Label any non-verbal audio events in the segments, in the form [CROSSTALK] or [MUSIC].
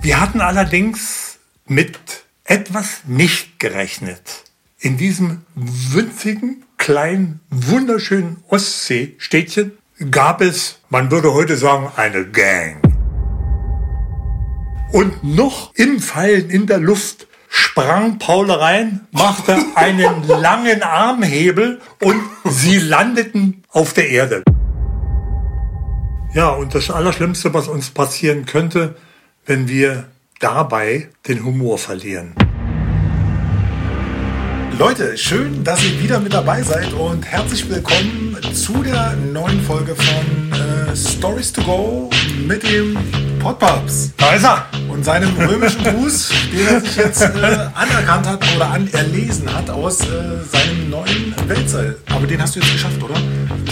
Wir hatten allerdings mit etwas nicht gerechnet. In diesem winzigen, kleinen, wunderschönen Ostseestädtchen gab es, man würde heute sagen, eine Gang. Und noch im Fallen in der Luft sprang Paul rein, machte einen [LAUGHS] langen Armhebel und sie landeten auf der Erde. Ja, und das Allerschlimmste, was uns passieren könnte, wenn wir dabei den Humor verlieren. Leute, schön, dass ihr wieder mit dabei seid und herzlich willkommen zu der neuen Folge von äh, Stories to Go mit dem Podpaps. Da ist er! Und seinem römischen Gruß, den er sich jetzt äh, anerkannt hat oder anerlesen hat aus äh, seinem neuen Weltseil. Aber den hast du jetzt geschafft, oder?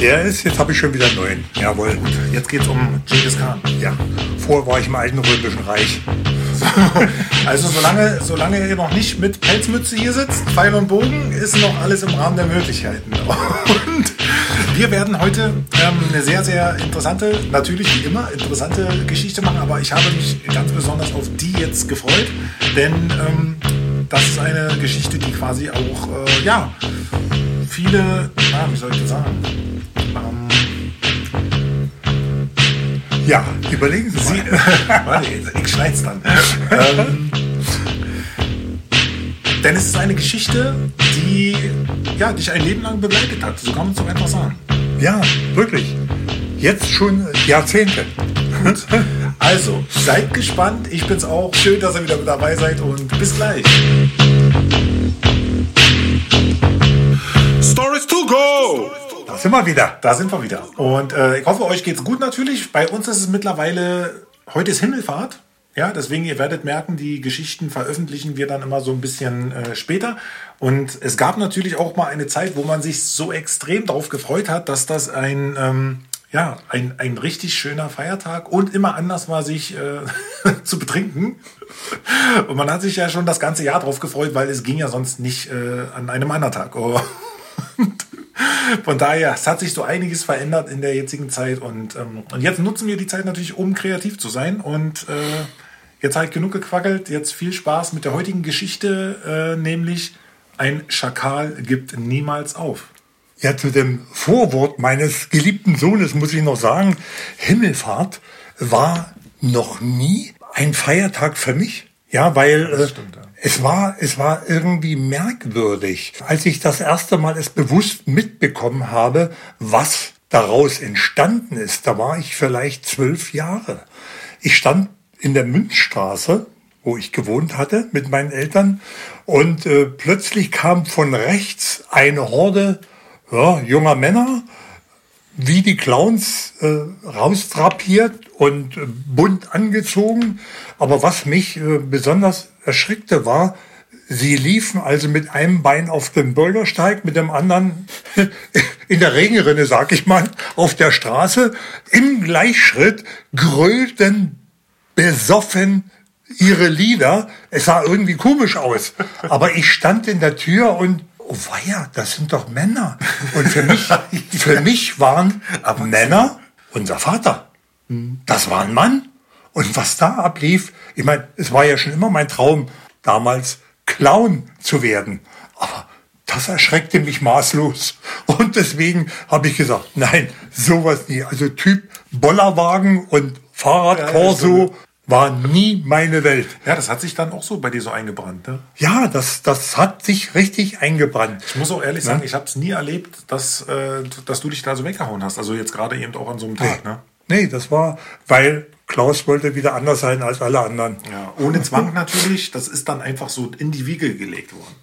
Der ist, jetzt habe ich schon wieder neun. Jawohl. Gut, jetzt geht's um Genghis Khan. Ja, vorher war ich im alten römischen Reich. [LAUGHS] Also solange, solange ihr noch nicht mit Pelzmütze hier sitzt, Pfeil und Bogen, ist noch alles im Rahmen der Möglichkeiten. [LAUGHS] Und wir werden heute ähm, eine sehr, sehr interessante, natürlich wie immer, interessante Geschichte machen, aber ich habe mich ganz besonders auf die jetzt gefreut, denn ähm, das ist eine Geschichte, die quasi auch, äh, ja, viele, ah, wie soll ich das sagen? Ähm, Ja, überlegen Sie Sie, mal. warte, [LAUGHS] ich schneid's dann. ähm, denn es ist eine Geschichte, die ja, dich ein Leben lang begleitet hat. So kann man es doch einfach sagen. Ja, wirklich. Jetzt schon Jahrzehnte. Also, seid gespannt. Ich bin's auch. Schön, dass ihr wieder mit dabei seid und bis gleich. Da sind wir wieder. Da sind wir wieder. Und äh, ich hoffe, euch geht's gut natürlich. Bei uns ist es mittlerweile, heute ist Himmelfahrt. Ja, deswegen, ihr werdet merken, die Geschichten veröffentlichen wir dann immer so ein bisschen äh, später. Und es gab natürlich auch mal eine Zeit, wo man sich so extrem darauf gefreut hat, dass das ein, ähm, ja, ein, ein richtig schöner Feiertag und immer anders war, sich äh, [LAUGHS] zu betrinken. Und man hat sich ja schon das ganze Jahr darauf gefreut, weil es ging ja sonst nicht äh, an einem anderen Tag. Von daher, es hat sich so einiges verändert in der jetzigen Zeit und, ähm, und jetzt nutzen wir die Zeit natürlich, um kreativ zu sein. Und äh, jetzt ich genug gequackelt, jetzt viel Spaß mit der heutigen Geschichte, äh, nämlich ein Schakal gibt niemals auf. Ja, zu dem Vorwort meines geliebten Sohnes muss ich noch sagen, Himmelfahrt war noch nie ein Feiertag für mich. Ja, weil äh, stimmt, ja. Es war, es war irgendwie merkwürdig, als ich das erste Mal es bewusst mitbekommen habe, was daraus entstanden ist. Da war ich vielleicht zwölf Jahre. Ich stand in der Münzstraße, wo ich gewohnt hatte mit meinen Eltern, und äh, plötzlich kam von rechts eine Horde ja, junger Männer, wie die Clowns äh, rausdrapiert und äh, bunt angezogen. Aber was mich äh, besonders erschreckte war, sie liefen also mit einem Bein auf dem Bürgersteig, mit dem anderen [LAUGHS] in der Regenrinne, sag ich mal, auf der Straße. Im Gleichschritt grölten besoffen ihre Lieder. Es sah irgendwie komisch aus. Aber ich stand in der Tür und oh weia, das sind doch Männer. Und für mich, [LAUGHS] für mich waren Männer unser Vater. Das war ein Mann. Und was da ablief, ich meine, es war ja schon immer mein Traum, damals Clown zu werden. Aber das erschreckte mich maßlos. Und deswegen habe ich gesagt, nein, sowas nie. Also Typ Bollerwagen und Fahrradkorso war nie meine Welt. Ja, das hat sich dann auch so bei dir so eingebrannt. Ne? Ja, das, das hat sich richtig eingebrannt. Ich muss auch ehrlich sagen, ich habe es nie erlebt, dass, äh, dass du dich da so weggehauen hast. Also jetzt gerade eben auch an so einem Tag. Ne? Nee, das war, weil Klaus wollte wieder anders sein als alle anderen. Ja, ohne Zwang natürlich. Das ist dann einfach so in die Wiege gelegt worden.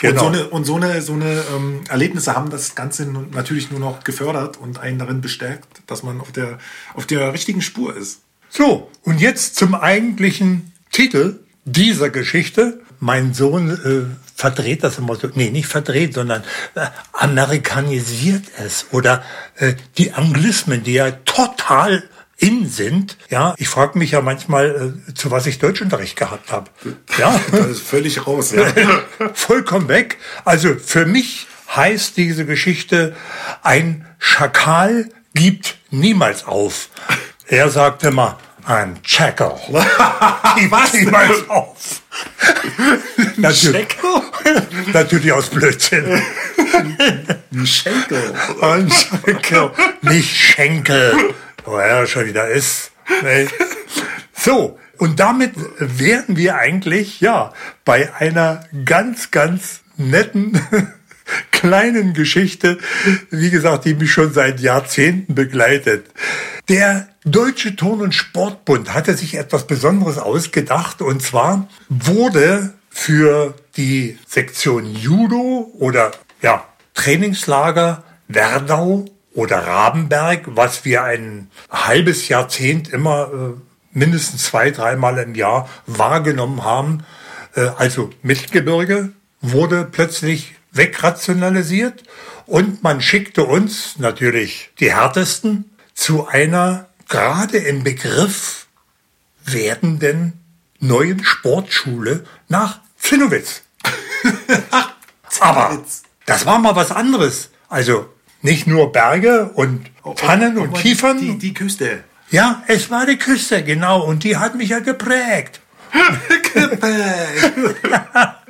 Genau. Und so eine, und so eine, so eine ähm, Erlebnisse haben das Ganze natürlich nur noch gefördert und einen darin bestärkt, dass man auf der, auf der richtigen Spur ist. So, und jetzt zum eigentlichen Titel dieser Geschichte. Mein Sohn äh, verdreht das immer so, nee, nicht verdreht, sondern äh, amerikanisiert es oder äh, die Anglismen, die ja total in sind. Ja, ich frage mich ja manchmal, äh, zu was ich Deutschunterricht gehabt habe. Ja, [LAUGHS] Das ist völlig raus. Ja. [LAUGHS] vollkommen weg. Also für mich heißt diese Geschichte, ein Schakal gibt niemals auf. Er sagt immer, [LAUGHS] Ein Checker. Was? Niemals auf. natürlich, natürlich aus Blödsinn. Ein Schenkel. Ein Schenkel. Nicht Schenkel. Wo er schon wieder ist. Nee. So, und damit wären wir eigentlich, ja, bei einer ganz, ganz netten [LAUGHS] kleinen Geschichte, wie gesagt, die mich schon seit Jahrzehnten begleitet. Der Deutsche Turn- und Sportbund hatte sich etwas Besonderes ausgedacht und zwar wurde für die Sektion Judo oder ja, Trainingslager Werdau oder Rabenberg, was wir ein halbes Jahrzehnt immer äh, mindestens zwei, dreimal im Jahr wahrgenommen haben, äh, also Mittelgebirge, wurde plötzlich wegrationalisiert und man schickte uns natürlich die härtesten zu einer gerade im Begriff werdenden neuen Sportschule nach Zinnowitz. [LAUGHS] Aber das war mal was anderes. Also nicht nur Berge und Tannen und Kiefern. Die, die Küste. Ja, es war die Küste, genau. Und die hat mich ja geprägt. [LAUGHS]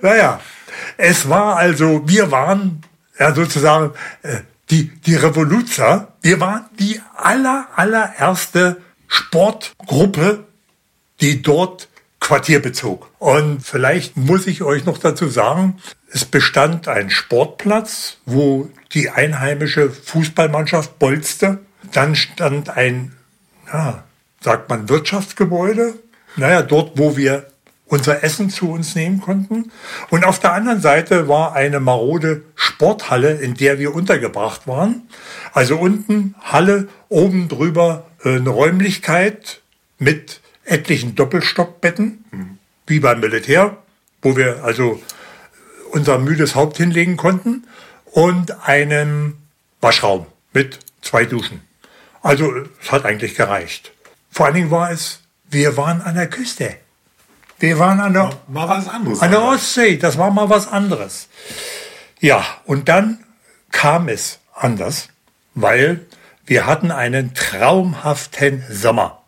naja, [LAUGHS] es war also, wir waren ja sozusagen äh, die, die Revoluzer. Wir waren die aller, allererste Sportgruppe, die dort Quartier bezog. Und vielleicht muss ich euch noch dazu sagen, es bestand ein Sportplatz, wo die einheimische Fußballmannschaft bolzte. Dann stand ein, ja, sagt man, Wirtschaftsgebäude. Naja, dort, wo wir unser Essen zu uns nehmen konnten. Und auf der anderen Seite war eine marode Sporthalle, in der wir untergebracht waren. Also unten Halle, oben drüber äh, eine Räumlichkeit mit etlichen Doppelstockbetten, mhm. wie beim Militär, wo wir also unser müdes Haupt hinlegen konnten und einem Waschraum mit zwei Duschen. Also es hat eigentlich gereicht. Vor allen Dingen war es, wir waren an der Küste. Wir waren an der, war was anderes, an der Ostsee, das war mal was anderes. Ja, und dann kam es anders, weil wir hatten einen traumhaften Sommer.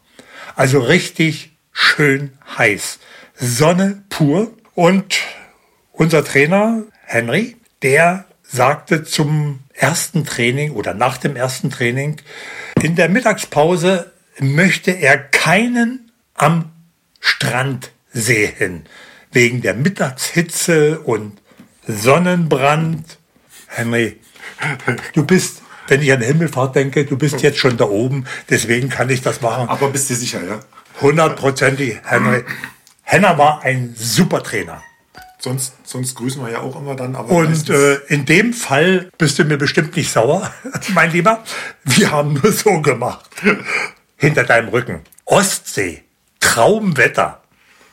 Also richtig schön heiß. Sonne pur. Und unser Trainer Henry, der sagte zum ersten Training oder nach dem ersten Training, in der Mittagspause möchte er keinen am Strand sehen. Wegen der Mittagshitze und Sonnenbrand. Henry, du bist, wenn ich an Himmelfahrt denke, du bist jetzt schon da oben, deswegen kann ich das machen. Aber bist du sicher, ja? Hundertprozentig, Henry. Henner war ein super Trainer. Sonst, sonst grüßen wir ja auch immer dann. Aber und äh, in dem Fall bist du mir bestimmt nicht sauer, [LAUGHS] mein Lieber. Wir haben nur so gemacht. Hinter deinem Rücken. Ostsee. Traumwetter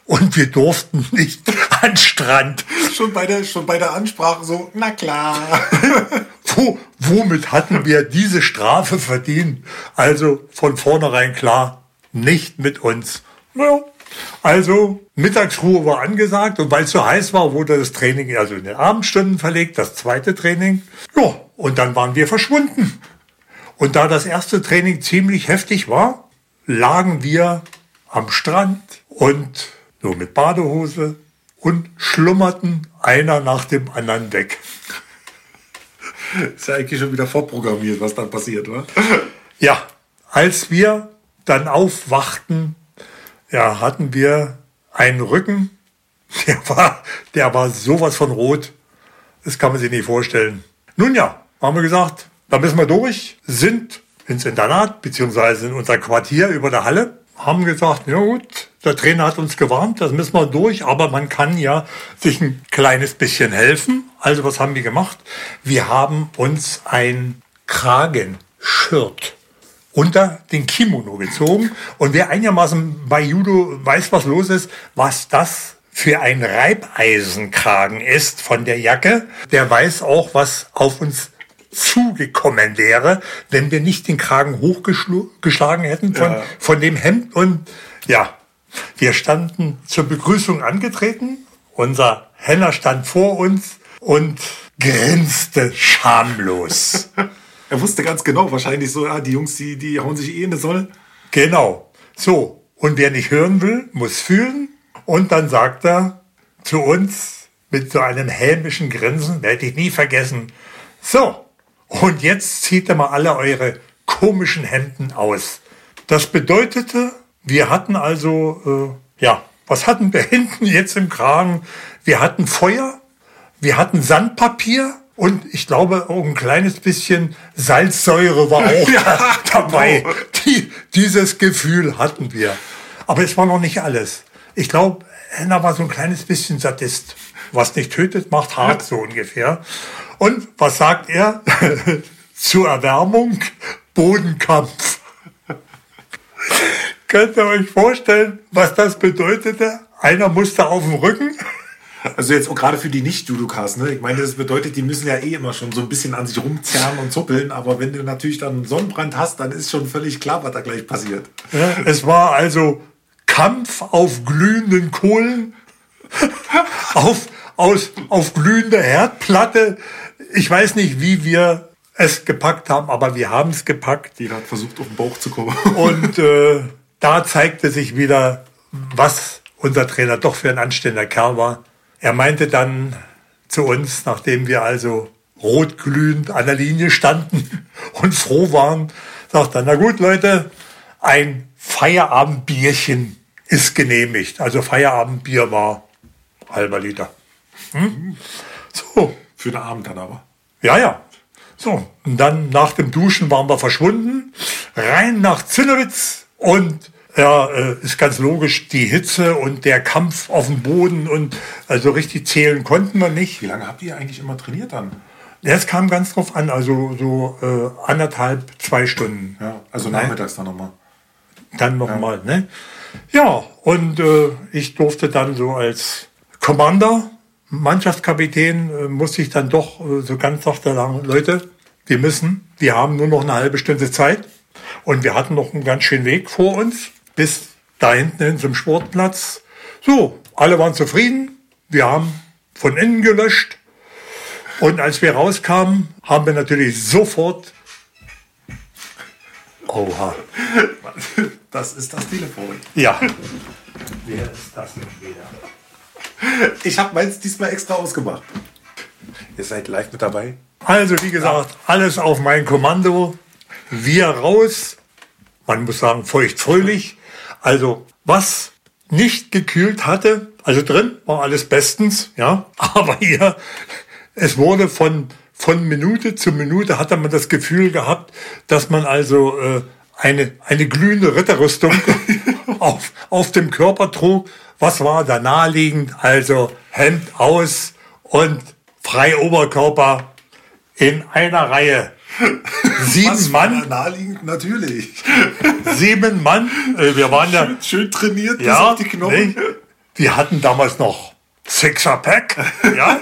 und wir durften nicht [LAUGHS] an Strand. Schon bei der, schon bei der Ansprache so, na klar. [LAUGHS] Wo, womit hatten wir diese Strafe verdient? Also von vornherein klar, nicht mit uns. Ja. Also Mittagsruhe war angesagt und weil es so heiß war, wurde das Training also in den Abendstunden verlegt, das zweite Training. Ja, und dann waren wir verschwunden. Und da das erste Training ziemlich heftig war, lagen wir am Strand und nur mit Badehose und schlummerten einer nach dem anderen weg. Ist ja eigentlich schon wieder vorprogrammiert, was dann passiert, oder? Ja, als wir dann aufwachten, ja, hatten wir einen Rücken, [LAUGHS] der war, der war sowas von rot. Das kann man sich nicht vorstellen. Nun ja, haben wir gesagt, da müssen wir durch, sind ins Internat, beziehungsweise in unser Quartier über der Halle, haben gesagt, ja gut, der Trainer hat uns gewarnt, das müssen wir durch, aber man kann ja sich ein kleines bisschen helfen. Also was haben wir gemacht? Wir haben uns ein Kragenshirt unter den Kimono gezogen. Und wer einigermaßen bei Judo weiß, was los ist, was das für ein Reibeisenkragen ist von der Jacke, der weiß auch, was auf uns zugekommen wäre, wenn wir nicht den Kragen hochgeschlagen hätten von, ja. von dem Hemd. Und ja, wir standen zur Begrüßung angetreten. Unser Henner stand vor uns und grinste schamlos. [LAUGHS] er wusste ganz genau, wahrscheinlich so, ja, die Jungs, die, die hauen sich eh in die Soll. Genau. So. Und wer nicht hören will, muss fühlen. Und dann sagt er zu uns mit so einem hämischen Grinsen, werde ich nie vergessen, so, und jetzt zieht ihr mal alle eure komischen Hemden aus. Das bedeutete, wir hatten also, äh, ja, was hatten wir [LAUGHS] hinten jetzt im Kragen? Wir hatten Feuer, wir hatten Sandpapier und ich glaube auch ein kleines bisschen Salzsäure war [LAUGHS] auch ja, dabei. Genau. Die, dieses Gefühl hatten wir. Aber es war noch nicht alles. Ich glaube, Henna war so ein kleines bisschen Sadist. Was nicht tötet, macht hart, so ungefähr. Und was sagt er? [LAUGHS] Zur Erwärmung Bodenkampf. [LAUGHS] Könnt ihr euch vorstellen, was das bedeutete? Einer musste auf dem Rücken. Also jetzt auch gerade für die Nicht-Judokas, ne? Ich meine, das bedeutet, die müssen ja eh immer schon so ein bisschen an sich rumzerren und zuppeln, aber wenn du natürlich dann einen Sonnenbrand hast, dann ist schon völlig klar, was da gleich passiert. Ja, es war also Kampf auf glühenden Kohlen, [LAUGHS] auf, aus, auf glühender Herdplatte. Ich weiß nicht, wie wir es gepackt haben, aber wir haben es gepackt. Jeder hat versucht, auf den Bauch zu kommen. [LAUGHS] Und äh, da zeigte sich wieder, was unser Trainer doch für ein anständiger Kerl war. Er meinte dann zu uns, nachdem wir also rotglühend an der Linie standen [LAUGHS] und froh waren, sagt er, na gut, Leute, ein Feierabendbierchen ist genehmigt. Also Feierabendbier war halber Liter. Hm? So. Für den Abend dann aber. Ja, ja. So, und dann nach dem Duschen waren wir verschwunden, rein nach Zinnowitz und ja, äh, ist ganz logisch, die Hitze und der Kampf auf dem Boden und also richtig zählen konnten wir nicht. Wie lange habt ihr eigentlich immer trainiert dann? Es kam ganz drauf an, also so äh, anderthalb, zwei Stunden. Ja, also nachmittags dann nochmal. Dann nochmal, ja. ne? Ja, und äh, ich durfte dann so als Commander, Mannschaftskapitän, äh, musste ich dann doch äh, so ganz sachte sagen, Leute, wir müssen, wir haben nur noch eine halbe Stunde Zeit und wir hatten noch einen ganz schönen Weg vor uns bis da hinten hin zum Sportplatz. So, alle waren zufrieden. Wir haben von innen gelöscht. Und als wir rauskamen, haben wir natürlich sofort. Oha. [LAUGHS] Das ist das Telefon. Ja. Wer ist das denn wieder? Ich habe meins diesmal extra ausgemacht. Ihr seid live mit dabei. Also, wie gesagt, alles auf mein Kommando. Wir raus. Man muss sagen, feucht fröhlich. Also was nicht gekühlt hatte, also drin war alles bestens, ja, [LAUGHS] aber hier, es wurde von, von Minute zu Minute hatte man das Gefühl gehabt, dass man also äh, eine, eine glühende Ritterrüstung [LAUGHS] auf, auf dem Körper trug. Was war da naheliegend? Also Hemd aus und frei Oberkörper in einer Reihe. [LAUGHS] Sieben Was Mann. Naheliegend, natürlich. Sieben Mann. Äh, wir waren ja. Schön, schön trainiert ja, bis auf die Knochen. Nee, wir hatten damals noch Sixer-Pack. ja.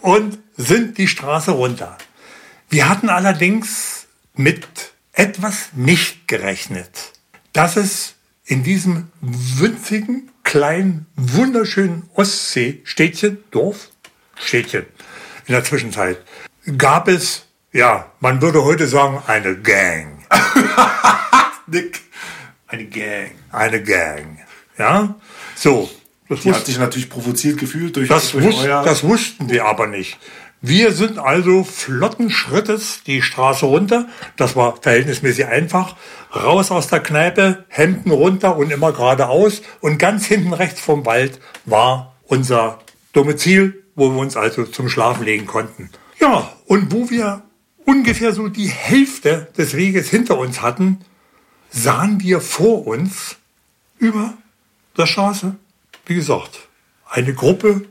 Und sind die Straße runter. Wir hatten allerdings mit etwas nicht gerechnet, dass es in diesem winzigen, kleinen, wunderschönen Ostseestädtchen, Dorf, Städtchen in der Zwischenzeit, gab es ja, man würde heute sagen, eine Gang. [LAUGHS] Nick. Eine Gang. Eine Gang. Ja, so. Das Die hat sich natürlich provoziert gefühlt durch, das, durch wus euer das wussten wir aber nicht. Wir sind also flotten Schrittes die Straße runter. Das war verhältnismäßig einfach. Raus aus der Kneipe, Hemden runter und immer geradeaus. Und ganz hinten rechts vom Wald war unser Domizil, wo wir uns also zum Schlafen legen konnten. Ja, und wo wir ungefähr so die Hälfte des Weges hinter uns hatten, sahen wir vor uns über der Straße, wie gesagt, eine Gruppe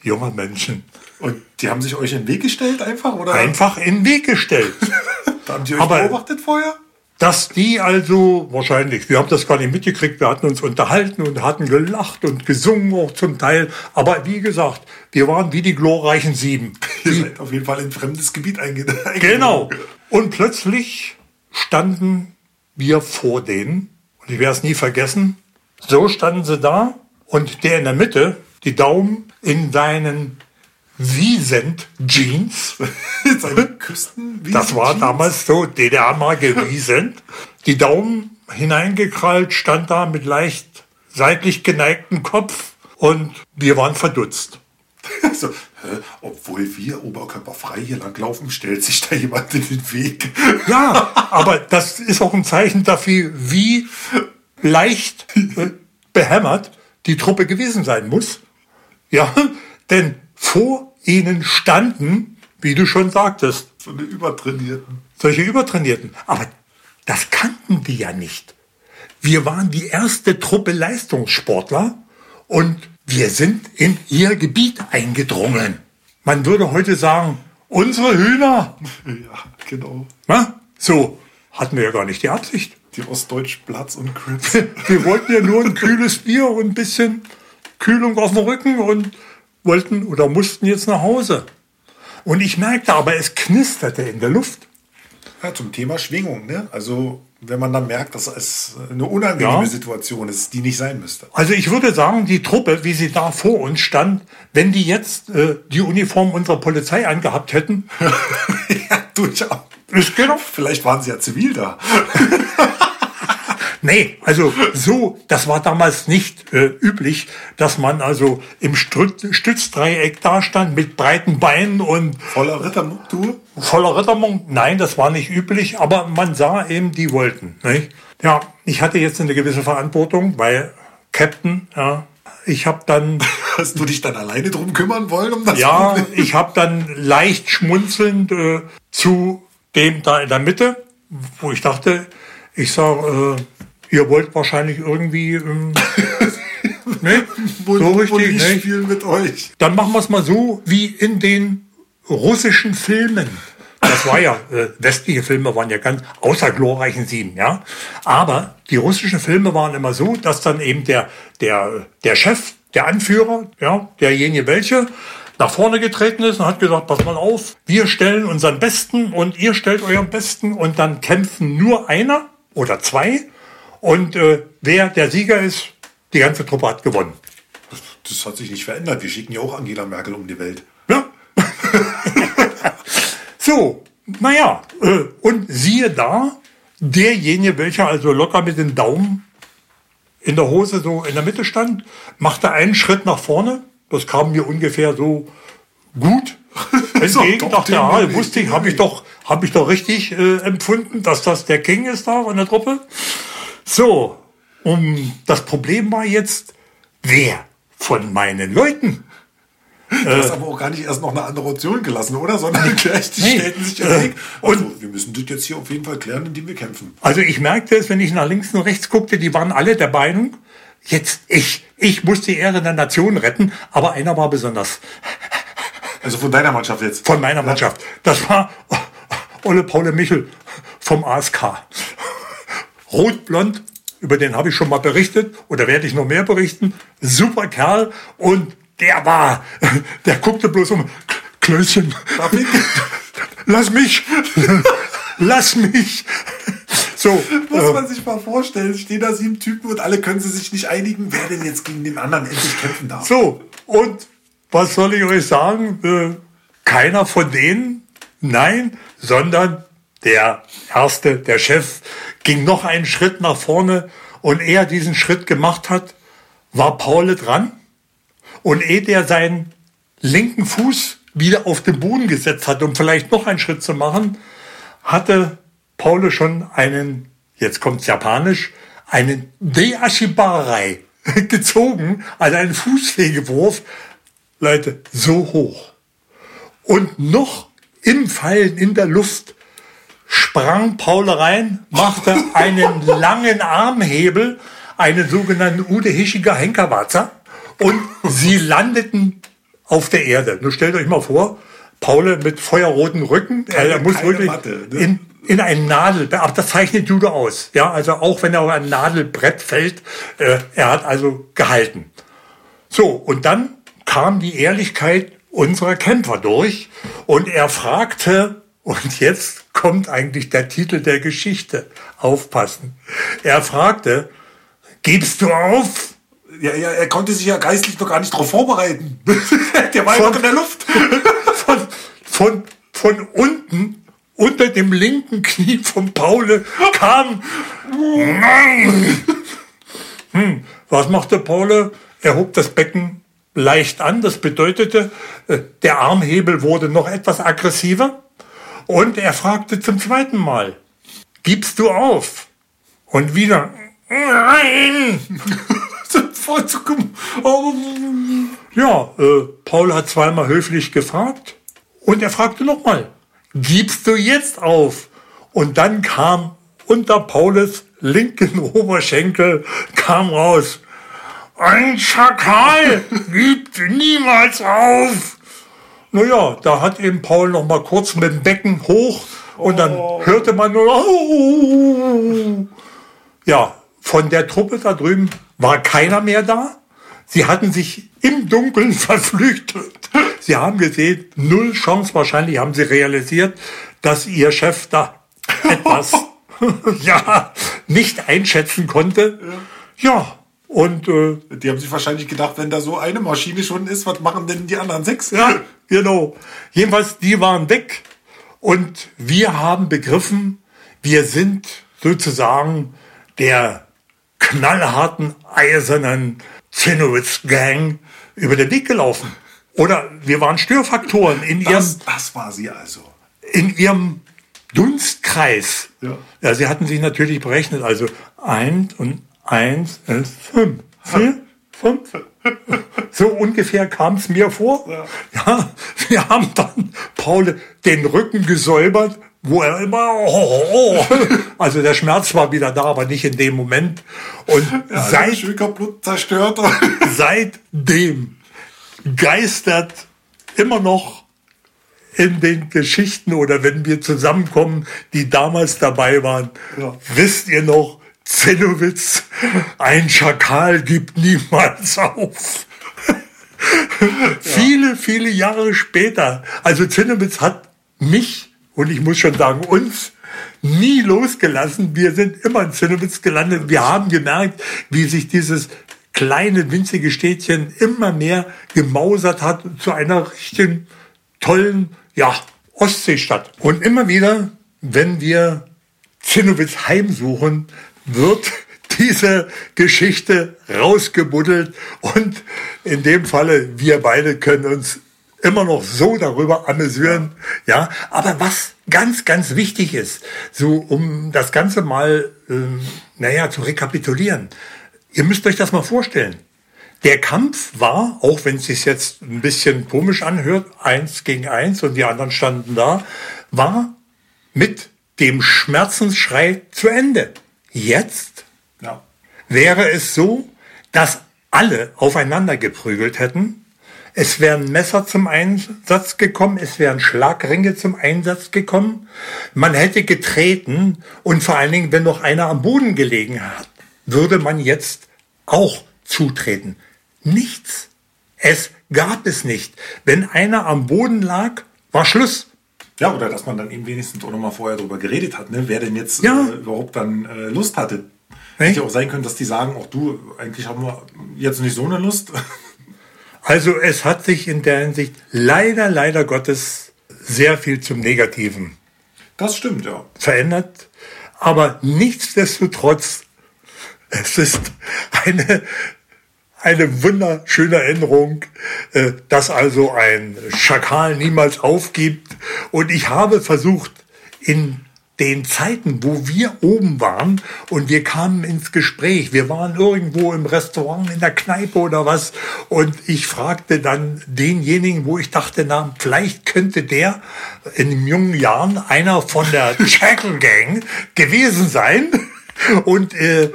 junger Menschen. Und die haben sich euch in den Weg gestellt einfach, oder? Einfach in den Weg gestellt. [LAUGHS] da haben die euch Aber beobachtet vorher? dass die also wahrscheinlich, wir haben das gar nicht mitgekriegt, wir hatten uns unterhalten und hatten gelacht und gesungen auch zum Teil. Aber wie gesagt, wir waren wie die glorreichen Sieben. [LAUGHS] Ihr seid auf jeden Fall in fremdes Gebiet eingegangen. Genau. Und plötzlich standen wir vor denen, und ich werde es nie vergessen, so standen sie da und der in der Mitte, die Daumen in seinen Wiesent Jeans. [LAUGHS] Küsten Das war damals so DDR-Marke Wiesent. Die Daumen hineingekrallt, stand da mit leicht seitlich geneigtem Kopf und wir waren verdutzt. [LAUGHS] So, hä, obwohl wir oberkörperfrei hier langlaufen, stellt sich da jemand in den Weg. Ja, [LAUGHS] aber das ist auch ein Zeichen dafür, wie leicht äh, behämmert die Truppe gewesen sein muss. Ja, denn vor ihnen standen, wie du schon sagtest, So eine Übertrainierten. solche Übertrainierten. Aber das kannten die ja nicht. Wir waren die erste Truppe Leistungssportler und wir sind in ihr Gebiet eingedrungen. Man würde heute sagen, unsere Hühner. [LAUGHS] Ja, genau. Na? So hatten wir ja gar nicht die Absicht. Die Ostdeutsch Platz und Crips. [LAUGHS] Wir wollten ja nur ein kühles Bier und ein bisschen Kühlung auf dem Rücken und wollten oder mussten jetzt nach Hause. Und ich merkte aber, es knisterte in der Luft. Ja, zum Thema Schwingung, ne? Also, wenn man dann merkt, dass es eine unangenehme Ja. Situation ist, die nicht sein müsste. Also ich würde sagen, die Truppe, wie sie da vor uns stand, wenn die jetzt äh, die Uniform unserer Polizei angehabt hätten, [LAUGHS] ja, durchaus. ist genau. Vielleicht waren sie ja zivil da. [LAUGHS] Nee, also so, das war damals nicht äh, üblich, dass man also im Stütz Stützdreieck dastand mit breiten Beinen und Voller Rittermuktur. voller Rittermund. Nein, das war nicht üblich, aber man sah eben, die wollten. Nicht? Ja, ich hatte jetzt eine gewisse Verantwortung, weil Captain, ja, ich habe dann, [LAUGHS] Hast du dich dann alleine drum kümmern wollen, um das ja, Problem? [LAUGHS] ich habe dann leicht schmunzelnd äh, zu dem da in der Mitte, wo ich dachte, ich sag, äh, ihr wollt wahrscheinlich irgendwie, ähm, [LAUGHS] ne, so richtig, ne? spielen mit euch. Dann machen wir es mal so wie in den russischen Filmen. Das war ja, äh, westliche Filme waren ja ganz außer glorreichen Sieben, ja. Aber die russischen Filme waren immer so, dass dann eben der, der, der Chef, der Anführer, ja, derjenige welche, nach vorne getreten ist und hat gesagt, pass mal auf, wir stellen unseren Besten und ihr stellt euren Besten und dann kämpfen nur einer oder zwei und äh, wer der Sieger ist, die ganze Truppe hat gewonnen. Das hat sich nicht verändert. Wir schicken ja auch Angela Merkel um die Welt. Ja. [LAUGHS] so, naja, äh, und siehe da, derjenige, welcher also locker mit den Daumen in der Hose so in der Mitte stand, machte einen Schritt nach vorne. Das kam mir ungefähr so gut [LAUGHS] entgegen. dachte, ja, wusste ich, habe ich doch, habe ich doch richtig äh, empfunden, dass das der King ist da von der Truppe. So, um das Problem war jetzt, wer von meinen Leuten Du hast aber auch gar nicht erst noch eine andere Option gelassen, oder? Sondern [LAUGHS] gleich die Nee. stellten sich Äh, den Weg. und- Also, wir müssen das jetzt hier auf jeden Fall klären, indem wir kämpfen. Also ich merkte es, wenn ich nach links und rechts guckte, die waren alle der Meinung, jetzt ich, ich muss die Ehre der Nation retten, aber einer war besonders Also von deiner Mannschaft jetzt. von meiner Mannschaft. Das war Olle Paule Michel vom ASK. Rotblond, über den habe ich schon mal berichtet oder werde ich noch mehr berichten. Super Kerl und der war, [LAUGHS] der guckte bloß um, Klößchen, [LAUGHS] lass mich, [LAUGHS] lass mich. So, Muss äh, man sich mal vorstellen, stehen da sieben Typen und alle können sie sich nicht einigen, wer denn jetzt gegen den anderen endlich kämpfen darf. So, und was soll ich euch sagen? Äh, keiner von denen, nein, sondern der Erste, der Chef, ging noch einen Schritt nach vorne und er diesen Schritt gemacht hat, war Paul dran. Und ehe der seinen linken Fuß wieder auf den Boden gesetzt hat, um vielleicht noch einen Schritt zu machen, hatte Paul schon einen, jetzt kommt's japanisch, einen Deashibarei [LAUGHS] gezogen, also einen Fußfegewurf, Leute, so hoch. Und noch im Fallen in der Luft sprang Paul rein, machte einen langen Armhebel, einen sogenannten Ude Hischiger Henkerwatzer und sie landeten auf der Erde. Nun stellt euch mal vor, Paul mit feuerroten Rücken, Keine- er muss wirklich Matte, ne? in, in ein Nadelbrett, aber das zeichnet Judo aus. Ja, also auch wenn er auf ein Nadelbrett fällt, äh, er hat also gehalten. So, und dann kam die Ehrlichkeit unserer Kämpfer durch und er fragte, und jetzt kommt eigentlich der Titel der Geschichte, aufpassen. Er fragte, gibst du auf? Ja, ja, er konnte sich ja geistlich noch gar nicht darauf vorbereiten. [LAUGHS] Der war Von- noch in der Luft. [LAUGHS] Von, von, von unten unter dem linken Knie von Paul kam. Nein! Hm, was machte Paul? Er hob das Becken leicht an. Das bedeutete, äh, der Armhebel wurde noch etwas aggressiver. Und er fragte zum zweiten Mal, gibst du auf? Und wieder, nein! [LAUGHS] ja, äh, Paul hat zweimal höflich gefragt. Und er fragte nochmal, gibst du jetzt auf? Und dann kam unter Paulus linken [LAUGHS] Oberschenkel, kam raus, ein Schakal gibt niemals auf. Naja, da hat eben Paul noch mal kurz mit dem Becken hoch und dann oh. hörte man nur, oh. ja, von der Truppe da drüben war keiner mehr da. Sie hatten sich im Dunkeln [LAUGHS] verflüchtet. Sie haben gesehen, null Chance wahrscheinlich haben sie realisiert, dass ihr Chef da [LAUGHS] etwas [LAUGHS] ja, nicht einschätzen konnte. Ja, ja und äh, die haben sich wahrscheinlich gedacht, wenn da so eine Maschine schon ist, was machen denn die anderen sechs? Ja, genau. Jedenfalls, die waren weg und wir haben begriffen, wir sind sozusagen der knallharten, eisernen Zinowitz-Gang über den Weg gelaufen. Oder wir waren Störfaktoren in das, ihrem... Das war sie also. In ihrem Dunstkreis. Ja. ja, sie hatten sich natürlich berechnet, also eins und eins ist fünf. Vier, fünf. [LAUGHS] So ungefähr kam es mir vor. Ja. ja, wir haben dann Paul den Rücken gesäubert, wo er immer, oh, oh, oh. also der Schmerz war wieder da, aber nicht in dem Moment. Und ja, seit, kaputt zerstört. [LAUGHS] seitdem geistert immer noch in den Geschichten oder wenn wir zusammenkommen, die damals dabei waren, ja. wisst ihr noch, Zenowitz, ein Schakal gibt niemals auf. ja. [LAUGHS] Viele, viele Jahre später, also Zenowitz hat mich und ich muss schon sagen uns nie losgelassen. Wir sind immer in Zenowitz gelandet. Wir haben gemerkt, wie sich dieses kleine, winzige Städtchen immer mehr gemausert hat zu einer richtigen, tollen, ja, Ostseestadt. Und immer wieder, wenn wir Zinnowitz heimsuchen, wird diese Geschichte rausgebuddelt und in dem Falle, wir beide können uns immer noch so darüber amüsieren, ja. Aber was ganz, ganz wichtig ist, so um das Ganze mal, ähm, naja, zu rekapitulieren. Ihr müsst euch das mal vorstellen. Der Kampf war, auch wenn es sich jetzt ein bisschen komisch anhört, eins gegen eins und die anderen standen da, war mit dem Schmerzensschrei zu Ende. Jetzt ja. wäre es so, dass alle aufeinander geprügelt hätten. Es wären Messer zum Einsatz gekommen, es wären Schlagringe zum Einsatz gekommen. Man hätte getreten und vor allen Dingen, wenn noch einer am Boden gelegen hat, würde man jetzt auch zutreten. Nichts. Es gab es nicht. Wenn einer am Boden lag, war Schluss. Ja, oder dass man dann eben wenigstens auch nochmal vorher darüber geredet hat, ne? wer denn jetzt ja. äh, überhaupt dann äh, Lust hatte. Hätte ja auch sein können, dass die sagen, auch du, eigentlich haben wir jetzt nicht so eine Lust. [LAUGHS] Also es hat sich in der Hinsicht leider, leider Gottes sehr viel zum Negativen. Das stimmt, ja. Verändert. Aber nichtsdestotrotz, es ist eine eine wunderschöne Erinnerung, äh, dass also ein Schakal niemals aufgibt. Und ich habe versucht, in den Zeiten, wo wir oben waren und wir kamen ins Gespräch, wir waren irgendwo im Restaurant, in der Kneipe oder was, und ich fragte dann denjenigen, wo ich dachte, na, vielleicht könnte der in den jungen Jahren einer von der [LAUGHS] Jackal Gang gewesen sein. Und äh,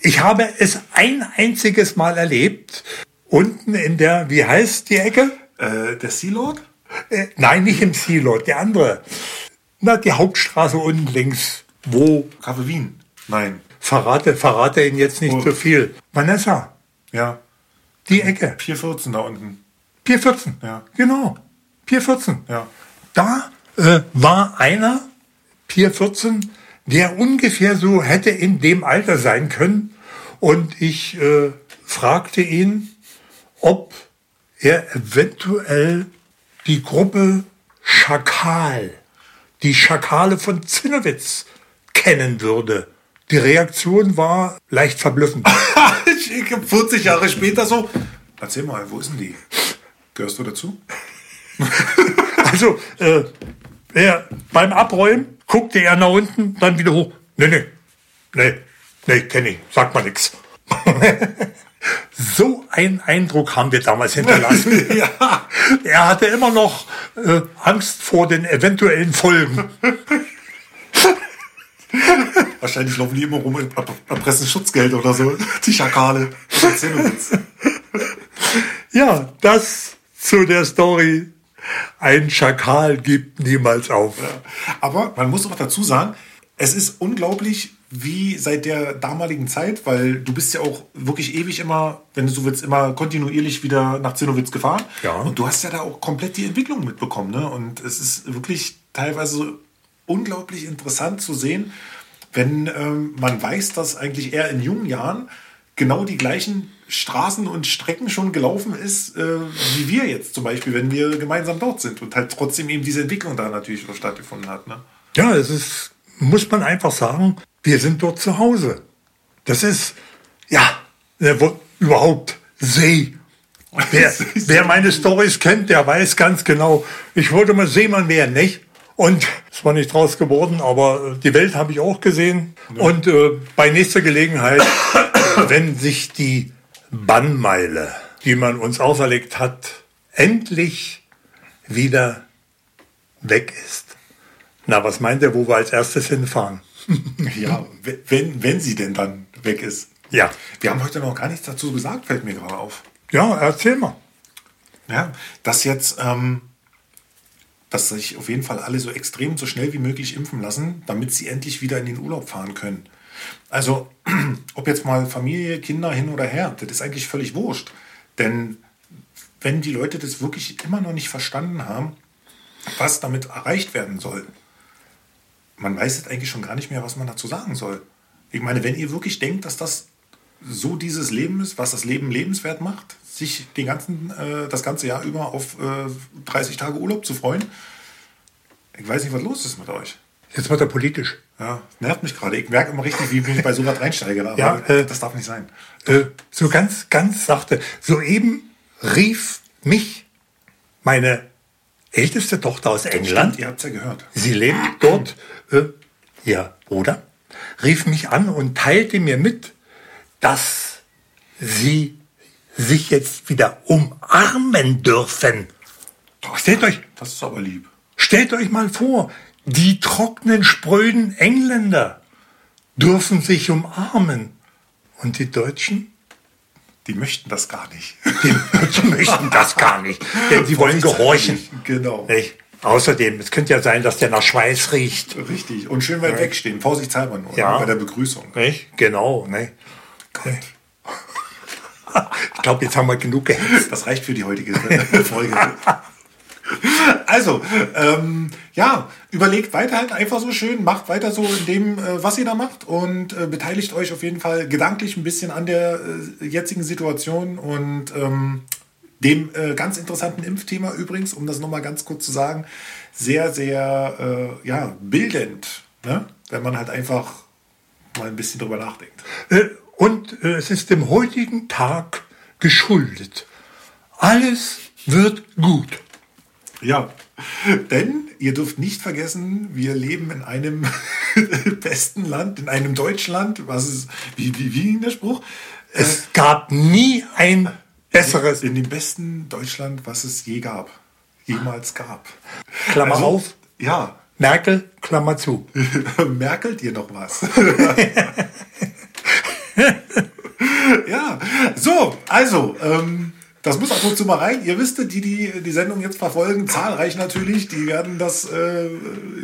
ich habe es ein einziges Mal erlebt. Unten in der, wie heißt die Ecke? Äh, der Sealord? Äh, nein, nicht im Sealord, der andere. Na, die Hauptstraße unten links. Wo? Café Wien. Nein. Verrate, verrate ihn jetzt nicht zu viel. Vanessa. Ja. Die Ecke. Pier 14 da unten. Pier 14. Ja. Genau. Pier 14. Ja. Da äh, war einer, Pier 14, der ungefähr so hätte in dem Alter sein können. Und ich äh, fragte ihn, ob er eventuell die Gruppe Schakal die Schakale von Zinnowitz kennen würde. Die Reaktion war leicht verblüffend. [LAUGHS] 40 Jahre später so. Erzähl mal, wo ist denn die? Gehörst du dazu? [LAUGHS] also, äh, er, beim Abräumen guckte er nach unten, dann wieder hoch. Nee, nee, nee, nee, kenne ich, sagt mal nichts. [LAUGHS] so einen Eindruck haben wir damals hinterlassen. [LAUGHS] ja. Er hatte immer noch äh, Angst vor den eventuellen Folgen. [LAUGHS] Wahrscheinlich laufen die immer rum und erpressen Schutzgeld oder so. Die Schakale. ja, das zu der Story. Ein Schakal gibt niemals auf. Ja. Aber man muss auch dazu sagen, es ist unglaublich, wie seit der damaligen Zeit, weil du bist ja auch wirklich ewig immer, wenn du so willst, immer kontinuierlich wieder nach Zinnowitz gefahren. Ja. Und du hast ja da auch komplett die Entwicklung mitbekommen. Ne? Und es ist wirklich teilweise unglaublich interessant zu sehen, wenn ähm, man weiß, dass eigentlich er in jungen Jahren genau die gleichen Straßen und Strecken schon gelaufen ist, äh, wie wir jetzt zum Beispiel, wenn wir gemeinsam dort sind und halt trotzdem eben diese Entwicklung da natürlich stattgefunden hat. Ne? Ja, es ist, muss man einfach sagen, wir sind dort zu Hause. Das ist, ja, überhaupt See. [LAUGHS] Wer, wer meine Stories kennt, der weiß ganz genau, ich wollte mal Seemann werden, nicht? Und es war nicht draus geworden, aber die Welt habe ich auch gesehen. Ja. Und äh, bei nächster Gelegenheit, [COUGHS] wenn sich die Bannmeile, die man uns auferlegt hat, endlich wieder weg ist. Na, was meint ihr, wo wir als erstes hinfahren? [LAUGHS] ja, wenn, wenn sie denn dann weg ist. Ja. Wir haben heute noch gar nichts dazu gesagt, fällt mir gerade auf. Ja, erzähl mal. Ja, dass jetzt ähm, dass sich auf jeden Fall alle so extrem so schnell wie möglich impfen lassen, damit sie endlich wieder in den Urlaub fahren können. Also, [CLEARS THROAT] ob jetzt mal Familie, Kinder hin oder her, das ist eigentlich völlig wurscht. Denn wenn die Leute das wirklich immer noch nicht verstanden haben, was damit erreicht werden soll, man weiß jetzt eigentlich schon gar nicht mehr, was man dazu sagen soll. Ich meine, wenn ihr wirklich denkt, dass das so dieses Leben ist, was das Leben lebenswert macht, sich den ganzen, äh, das ganze Jahr über auf äh, 30 Tage Urlaub zu freuen. Ich weiß nicht, was los ist mit euch. Jetzt wird er politisch. Ja, nervt mich gerade. Ich merke immer richtig, wie ich bei sowas reinsteige. Aber ja, äh, das darf nicht sein. Äh, so ganz, ganz sachte. Soeben rief mich meine älteste Tochter aus England. Stimmt, ihr habt es ja gehört. Sie lebt dort. Äh, ihr Bruder rief mich an und teilte mir mit, dass sie sich jetzt wieder umarmen dürfen. Stellt euch, das ist aber lieb. Stellt euch mal vor, die trockenen, spröden Engländer dürfen sich umarmen. Und die Deutschen? Die möchten das gar nicht. Die Deutschen möchten das gar nicht. Denn sie wollen [LAUGHS] gehorchen. Genau. Nicht? Außerdem, es könnte ja sein, dass der nach Schweiß riecht. Richtig. Und schön weit ja. wegstehen. Vorsichtshalber nur. Ja. Bei der Begrüßung. Nicht? Genau. Ne? Gott. [LAUGHS] Ich glaube, jetzt haben wir genug gehetzt. Das reicht für die heutige Folge. [LAUGHS] Also, ähm, ja, überlegt weiterhin einfach so schön, macht weiter so in dem, äh, was ihr da macht und äh, beteiligt euch auf jeden Fall gedanklich ein bisschen an der äh, jetzigen Situation und ähm, dem äh, ganz interessanten Impfthema übrigens, um das nochmal ganz kurz zu sagen, sehr, sehr äh, ja, bildend, ne? wenn man halt einfach mal ein bisschen drüber nachdenkt. Äh, und äh, es ist dem heutigen Tag geschuldet. Alles wird gut. Ja, denn ihr dürft nicht vergessen, wir leben in einem [LAUGHS] besten Land, in einem Deutschland. Was ist, wie, wie, wie ging der Spruch? Es gab nie ein besseres. In dem besten Deutschland, was es je gab. Jemals gab. Klammer also, auf. Ja. Merkel, Klammer zu. [LAUGHS] Merkelt ihr noch was? [LAUGHS] ja, so, also, ähm, das muss ab und zu mal rein. Ihr wisst, die, die die Sendung jetzt verfolgen, zahlreich natürlich, die werden das äh,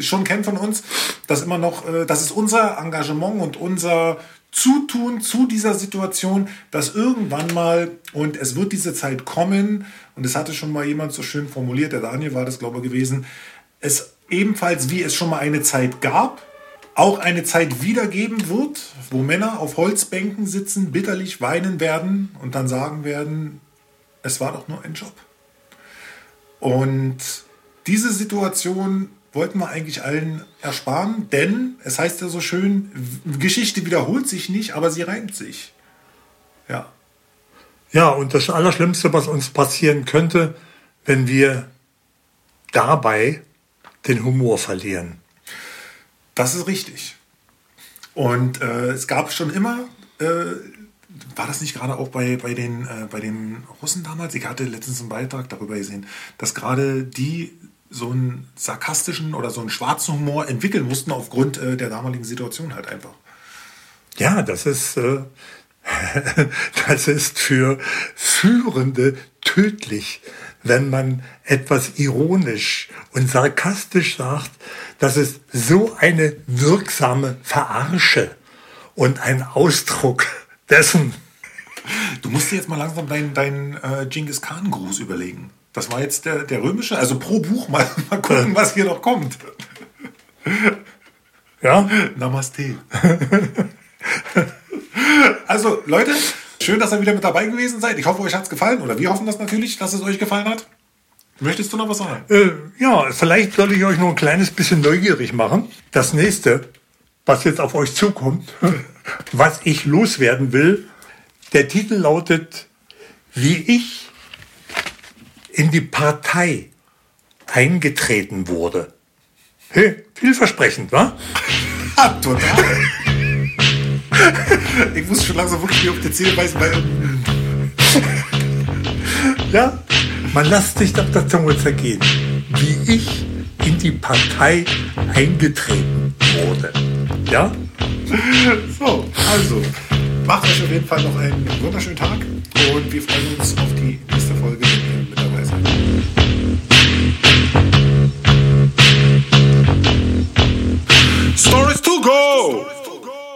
schon kennen von uns. Das immer noch, äh, das ist unser Engagement und unser Zutun zu dieser Situation, dass irgendwann mal, und es wird diese Zeit kommen, und es hatte schon mal jemand so schön formuliert, der Daniel war das, glaube ich, gewesen, es ebenfalls, wie es schon mal eine Zeit gab, auch eine Zeit wiedergeben wird, wo Männer auf Holzbänken sitzen, bitterlich weinen werden und dann sagen werden, es war doch nur ein Job. Und diese Situation wollten wir eigentlich allen ersparen, denn es heißt ja so schön, Geschichte wiederholt sich nicht, aber sie reimt sich. Ja. Ja, und das Allerschlimmste, was uns passieren könnte, wenn wir dabei den Humor verlieren. Das ist richtig. Und äh, es gab schon immer, äh, war das nicht gerade auch bei, bei, den, äh, bei den Russen damals? Ich hatte letztens einen Beitrag darüber gesehen, dass gerade die so einen sarkastischen oder so einen schwarzen Humor entwickeln mussten aufgrund äh, der damaligen Situation halt einfach. Ja, das ist, äh, [LAUGHS] das ist für Führende tödlich, wenn man etwas ironisch und sarkastisch sagt. Das ist so eine wirksame Verarsche und ein Ausdruck dessen. Du musst dir jetzt mal langsam deinen dein, äh, Genghis Khan-Gruß überlegen. Das war jetzt der, der römische, also pro Buch mal, [LAUGHS] mal gucken, was hier noch kommt. Ja? Namaste. also, Leute, schön, dass ihr wieder mit dabei gewesen seid. Ich hoffe, euch hat es gefallen. Oder wir hoffen das natürlich, dass es euch gefallen hat. Möchtest du noch was sagen? Äh, ja, vielleicht soll ich euch noch ein kleines bisschen neugierig machen. Das nächste, was jetzt auf euch zukommt, [LAUGHS] was ich loswerden will, der Titel lautet, wie ich in die Partei eingetreten wurde. Hey, vielversprechend, wa? [LAUGHS] Total. [LAUGHS] ich muss schon langsam wirklich auf die Zähne beißen, weil. ja, man lässt sich auf der Zunge zergehen, wie ich in die Partei eingetreten wurde. Ja? So, also, macht euch auf jeden Fall noch einen wunderschönen Tag und wir freuen uns auf die nächste Folge Whoa!